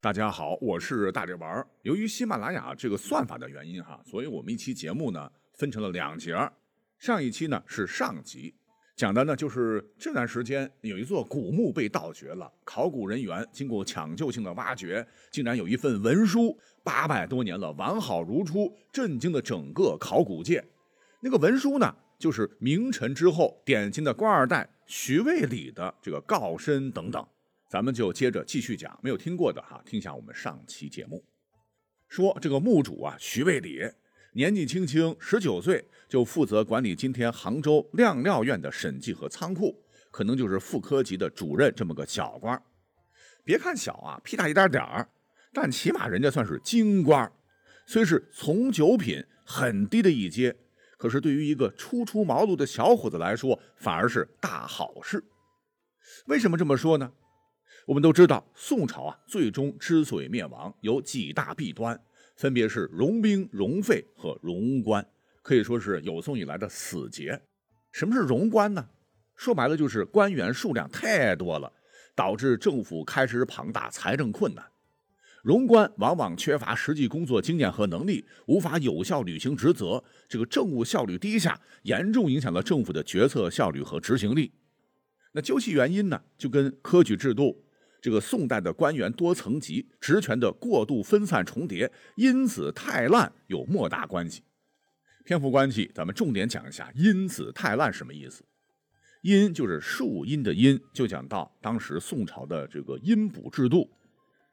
大家好，我是大力丸儿。由于喜马拉雅这个算法的原因哈，所以我们一期节目呢分成了两节儿。上一期呢是上集，讲的呢就是这段时间有一座古墓被盗掘了，考古人员经过抢救性的挖掘，竟然有一份文书，八百多年了完好如初，震惊了整个考古界。那个文书呢，就是明晨之后典型的官二代徐渭礼的这个告身等等。咱们就接着继续讲，没有听过的哈，听一下我们上期节目。说这个墓主啊，徐渭礼年纪轻轻，十九岁就负责管理今天杭州亮料院的审计和仓库，可能就是副科级的主任这么个小官。别看小啊，屁大一点点儿，但起码人家算是京官。虽是从九品很低的一阶，可是对于一个初出茅庐的小伙子来说，反而是大好事。为什么这么说呢？我们都知道，宋朝啊，最终之所以灭亡，有几大弊端，分别是荣兵、荣费和荣官，可以说是有宋以来的死结。什么是荣官呢？说白了就是官员数量太多了，导致政府开支庞大，财政困难。荣官往往缺乏实际工作经验和能力，无法有效履行职责，这个政务效率低下，严重影响了政府的决策效率和执行力。那究其原因呢，就跟科举制度。这个宋代的官员多层级，职权的过度分散重叠，因此太烂有莫大关系。篇幅关系，咱们重点讲一下“因此太烂”什么意思。因就是树荫的因，就讲到当时宋朝的这个荫补制度，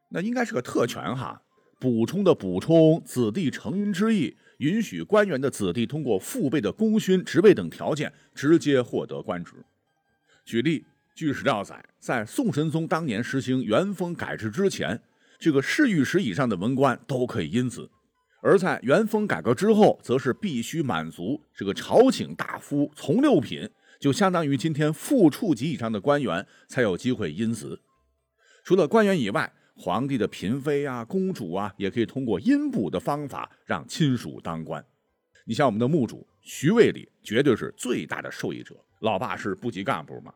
那应该是个特权哈，补充的补充，子弟承荫之意，允许官员的子弟通过父辈的功勋、职位等条件直接获得官职。举例。据史料载，在宋神宗当年实行元丰改制之前，这个侍御史以上的文官都可以因子；而在元丰改革之后，则是必须满足这个朝请大夫从六品，就相当于今天副处级以上的官员才有机会因子。除了官员以外，皇帝的嫔妃啊、公主啊，也可以通过阴补的方法让亲属当官。你像我们的墓主徐渭礼，绝对是最大的受益者。老爸是部级干部嘛。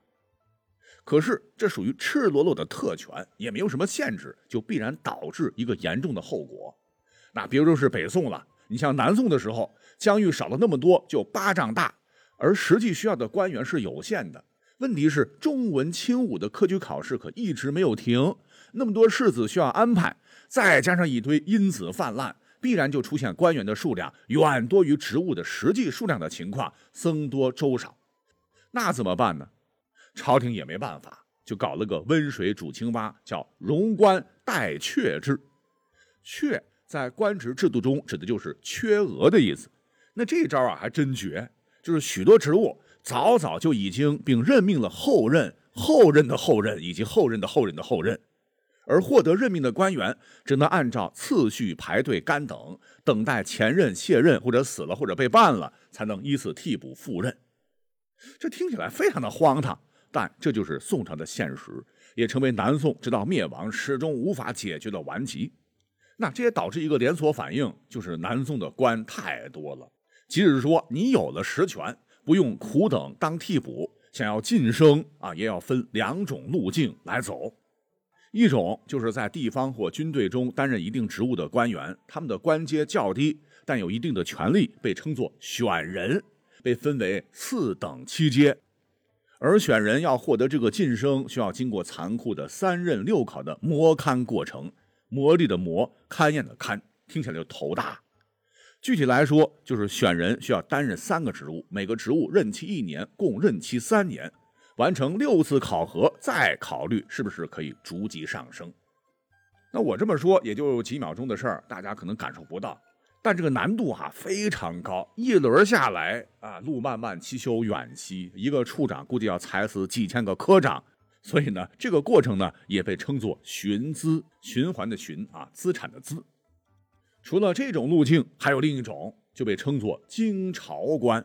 可是这属于赤裸裸的特权，也没有什么限制，就必然导致一个严重的后果。那别说是北宋了，你像南宋的时候，疆域少了那么多，就巴掌大，而实际需要的官员是有限的。问题是中文轻武的科举考试可一直没有停，那么多世子需要安排，再加上一堆因子泛滥，必然就出现官员的数量远多于职务的实际数量的情况，僧多粥少。那怎么办呢？朝廷也没办法，就搞了个温水煮青蛙，叫荣官待阙制。阙在官职制度中指的就是缺额的意思。那这招啊还真绝，就是许多职务早早就已经并任命了后任、后任的后任以及后任的后任的后任，而获得任命的官员只能按照次序排队干等，等待前任卸任或者死了或者被办了，才能依次替补赴任。这听起来非常的荒唐。但这就是宋朝的现实，也成为南宋直到灭亡始终无法解决的顽疾。那这也导致一个连锁反应，就是南宋的官太多了。即使说你有了实权，不用苦等当替补，想要晋升啊，也要分两种路径来走。一种就是在地方或军队中担任一定职务的官员，他们的官阶较低，但有一定的权力，被称作选人，被分为四等七阶。而选人要获得这个晋升，需要经过残酷的三任六考的磨勘过程，磨砺的磨，勘验的勘，听起来就头大。具体来说，就是选人需要担任三个职务，每个职务任期一年，共任期三年，完成六次考核，再考虑是不是可以逐级上升。那我这么说也就几秒钟的事儿，大家可能感受不到。但这个难度哈非常高，一轮下来啊，路漫漫其修远兮，一个处长估计要踩死几千个科长，所以呢，这个过程呢也被称作寻资，循环的寻啊，资产的资。除了这种路径，还有另一种，就被称作京朝官，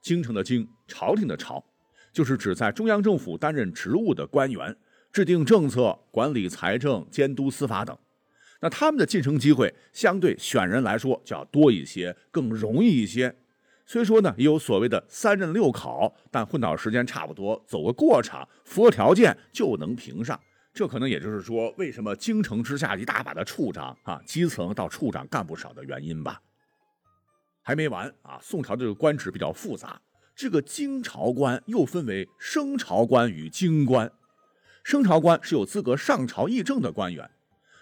京城的京，朝廷的朝，就是指在中央政府担任职务的官员，制定政策、管理财政、监督司法等。那他们的晋升机会相对选人来说就要多一些，更容易一些。虽说呢也有所谓的三任六考，但混到时间差不多，走个过场，符合条件就能评上。这可能也就是说，为什么京城之下一大把的处长啊，基层到处长干不少的原因吧。还没完啊！宋朝这个官职比较复杂，这个京朝官又分为升朝官与京官。升朝官是有资格上朝议政的官员，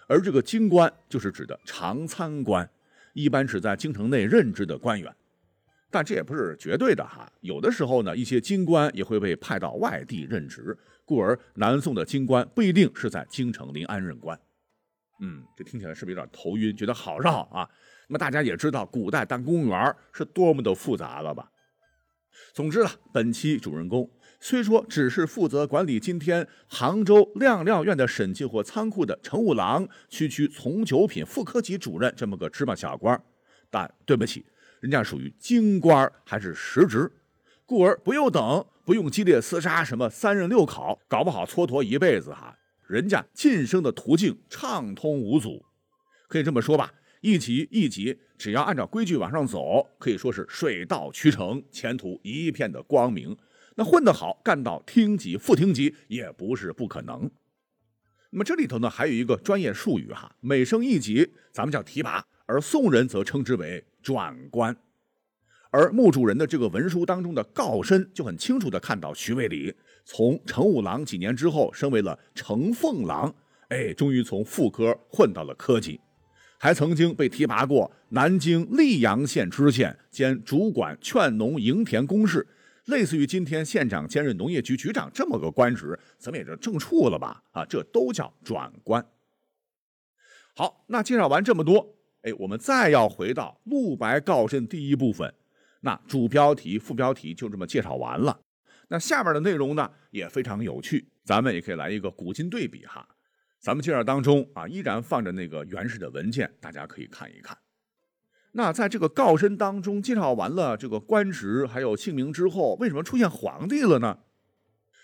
而这个京官就是指的常参官，一般是在京城内任职的官员。但这也不是绝对的哈，有的时候呢，一些京官也会被派到外地任职，故而南宋的京官不一定是在京城临安任官。嗯，这听起来是不是有点头晕，觉得好绕啊？那么大家也知道，古代当公务员是多么的复杂了吧？总之啊，本期主人公虽说只是负责管理今天杭州亮料院的审计或仓库的乘务郎、区区从九品副科级主任这么个芝麻小官，但对不起，人家属于京官，还是实职，故而不用等，不用激烈厮杀，什么三任六考，搞不好蹉跎一辈子哈。人家晋升的途径畅通无阻，可以这么说吧。一级一级，只要按照规矩往上走，可以说是水到渠成，前途一片的光明。那混得好，干到厅级、副厅级也不是不可能。那么这里头呢，还有一个专业术语哈，每升一级，咱们叫提拔，而宋人则称之为转官。而墓主人的这个文书当中的告申，就很清楚的看到徐渭礼从乘务郎几年之后升为了承奉郎，哎，终于从副科混到了科级。还曾经被提拔过南京溧阳县知县兼主管劝农营田公事，类似于今天县长兼任农业局局长这么个官职，咱们也就正处了吧？啊，这都叫转官。好，那介绍完这么多，哎，我们再要回到陆白告申第一部分，那主标题、副标题就这么介绍完了。那下面的内容呢也非常有趣，咱们也可以来一个古今对比哈。咱们介绍当中啊，依然放着那个原始的文件，大家可以看一看。那在这个告身当中介绍完了这个官职还有姓名之后，为什么出现皇帝了呢？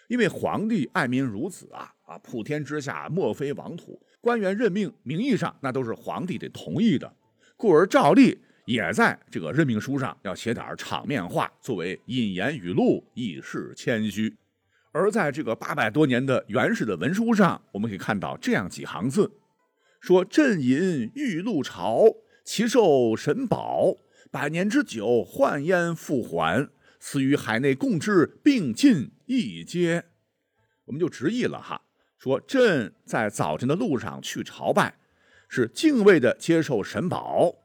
因为皇帝爱民如子啊啊，普天之下莫非王土，官员任命名义上那都是皇帝得同意的，故而照例也在这个任命书上要写点场面话，作为引言语录，以示谦虚。而在这个八百多年的原始的文书上，我们可以看到这样几行字：说朕饮玉露朝，其寿神宝，百年之久，换焉复还，此与海内共治并进一阶。我们就直译了哈，说朕在早晨的路上去朝拜，是敬畏的接受神宝。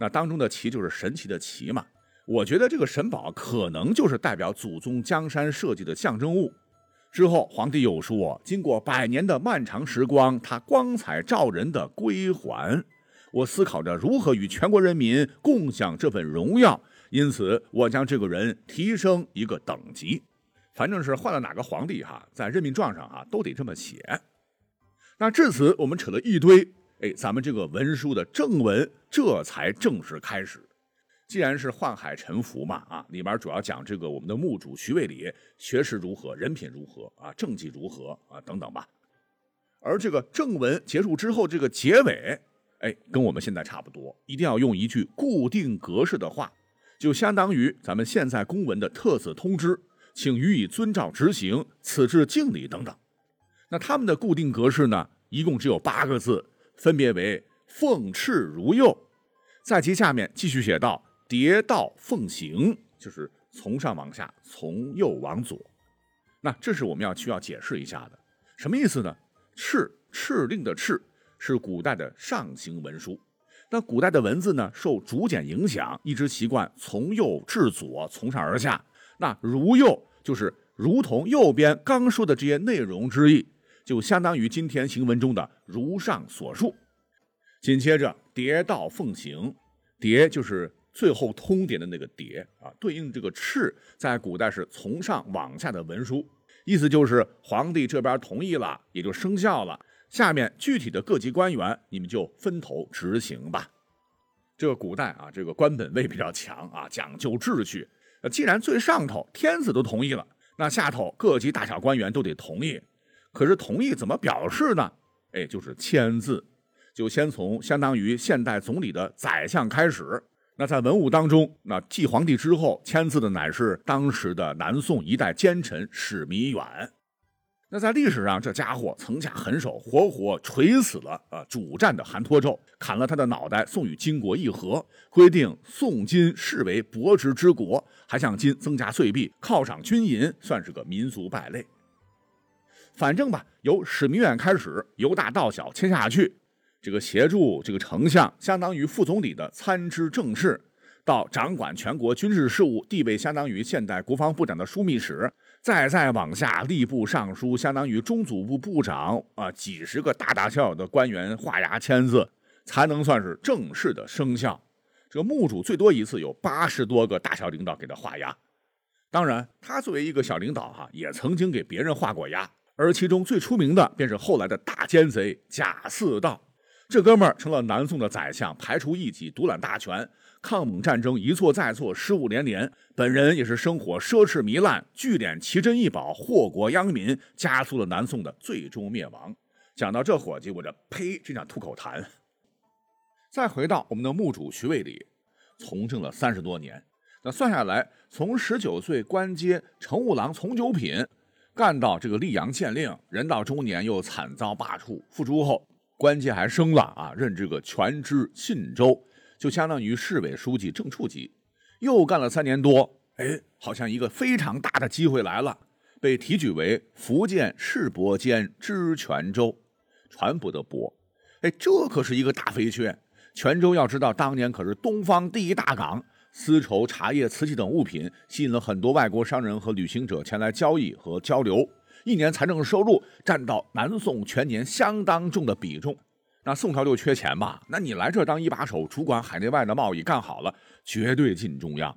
那当中的旗就是神奇的旗嘛。我觉得这个神宝可能就是代表祖宗江山社稷的象征物。之后，皇帝又说：“经过百年的漫长时光，他光彩照人的归还，我思考着如何与全国人民共享这份荣耀，因此我将这个人提升一个等级。反正是换了哪个皇帝哈，在任命状上啊都得这么写。那至此，我们扯了一堆，哎，咱们这个文书的正文这才正式开始。”既然是宦海沉浮嘛，啊，里边主要讲这个我们的墓主徐渭礼学识如何，人品如何啊，政绩如何啊，等等吧。而这个正文结束之后，这个结尾，哎，跟我们现在差不多，一定要用一句固定格式的话，就相当于咱们现在公文的特此通知，请予以遵照执行，此致敬礼等等。那他们的固定格式呢，一共只有八个字，分别为奉敕如右，在其下面继续写道。叠道奉行，就是从上往下，从右往左。那这是我们要需要解释一下的，什么意思呢？敕，敕令的敕是古代的上行文书。那古代的文字呢，受竹简影响，一直习惯从右至左，从上而下。那如右就是如同右边刚说的这些内容之意，就相当于今天行文中的如上所述。紧接着叠道奉行，叠就是。最后通牒的那个牒啊，对应这个敕，在古代是从上往下的文书，意思就是皇帝这边同意了，也就生效了。下面具体的各级官员，你们就分头执行吧。这个古代啊，这个官本位比较强啊，讲究秩序。既然最上头天子都同意了，那下头各级大小官员都得同意。可是同意怎么表示呢？哎，就是签字，就先从相当于现代总理的宰相开始。那在文武当中，那继皇帝之后签字的乃是当时的南宋一代奸臣史弥远。那在历史上，这家伙曾下狠手，活活锤死了啊主战的韩托胄，砍了他的脑袋，送与金国议和，规定宋金视为伯侄之国，还向金增加岁币，犒赏军银，算是个民族败类。反正吧，由史弥远开始，由大到小签下去，这个协助这个丞相，相当于副总理的参知政事，到掌管全国军事事务，地位相当于现代国防部长的枢密使。再再往下，吏部尚书相当于中组部部长啊，几十个大大小小的官员画押签字，才能算是正式的生效。这个墓主最多一次有八十多个大小领导给他画押。当然，他作为一个小领导哈，也曾经给别人画过押，而其中最出名的便是后来的大奸贼贾似道。这哥们儿成了南宋的宰相，排除异己，独揽大权。抗蒙战争一错再错，失误连连，本人也是生活奢侈糜烂，聚敛奇珍异宝，祸国殃民，加速了南宋的最终灭亡。讲到这伙计，我这呸，真想吐口痰。再回到我们的墓主徐渭礼，从政了三十多年，那算下来，从十九岁官阶乘务郎从九品，干到这个溧阳县令，人到中年又惨遭罢黜，复出后官阶还升了啊，任这个全知信州。就相当于市委书记正处级，又干了三年多，哎，好像一个非常大的机会来了，被提举为福建市舶监知泉州，船舶的舶，哎，这可是一个大飞缺。泉州要知道，当年可是东方第一大港，丝绸、茶叶、瓷器等物品吸引了很多外国商人和旅行者前来交易和交流，一年财政收入占到南宋全年相当重的比重。那宋朝就缺钱嘛？那你来这当一把手，主管海内外的贸易，干好了，绝对进中央。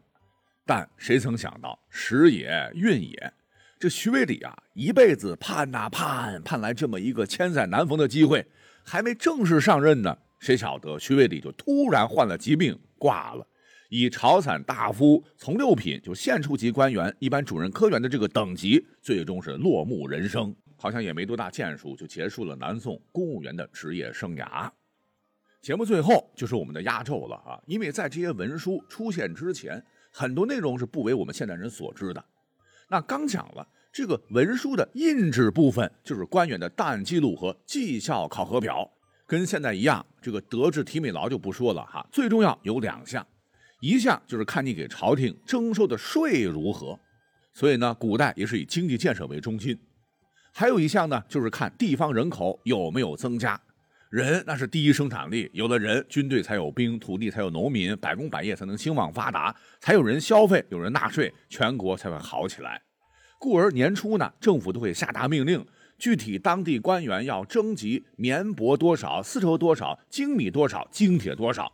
但谁曾想到，时也运也，这徐渭礼啊，一辈子盼呐盼，盼来这么一个千载难逢的机会，还没正式上任呢，谁晓得徐渭礼就突然患了疾病，挂了。以朝散大夫从六品就县处级官员，一般主任科员的这个等级，最终是落幕人生。好像也没多大建树，就结束了南宋公务员的职业生涯。节目最后就是我们的压轴了啊！因为在这些文书出现之前，很多内容是不为我们现代人所知的。那刚讲了这个文书的印制部分，就是官员的档案记录和绩效考核表，跟现在一样。这个德智体美劳就不说了哈，最重要有两项，一项就是看你给朝廷征收的税如何。所以呢，古代也是以经济建设为中心。还有一项呢，就是看地方人口有没有增加。人那是第一生产力，有了人，军队才有兵，土地才有农民，百工百业才能兴旺发达，才有人消费，有人纳税，全国才会好起来。故而年初呢，政府都会下达命令，具体当地官员要征集棉帛多少，丝绸多少，精米多少，精铁多少。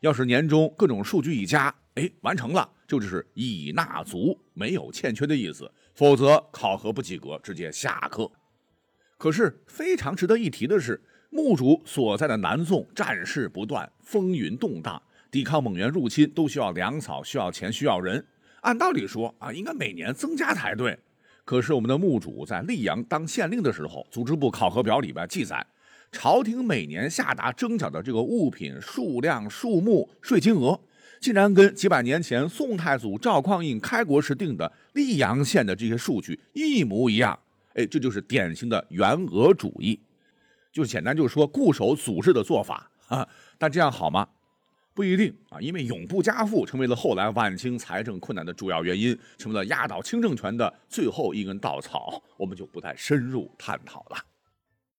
要是年终各种数据一加，哎，完成了，就是已纳足，没有欠缺的意思。否则考核不及格，直接下课。可是非常值得一提的是，墓主所在的南宋战事不断，风云动荡，抵抗蒙元入侵都需要粮草，需要钱，需要人。按道理说啊，应该每年增加才对。可是我们的墓主在溧阳当县令的时候，组织部考核表里边记载，朝廷每年下达征缴的这个物品数量、数目、税金额。竟然跟几百年前宋太祖赵匡胤开国时定的溧阳县的这些数据一模一样，哎，这就是典型的原额主义，就简单就是说固守祖制的做法啊。但这样好吗？不一定啊，因为永不加赋成为了后来晚清财政困难的主要原因，成为了压倒清政权的最后一根稻草，我们就不再深入探讨了。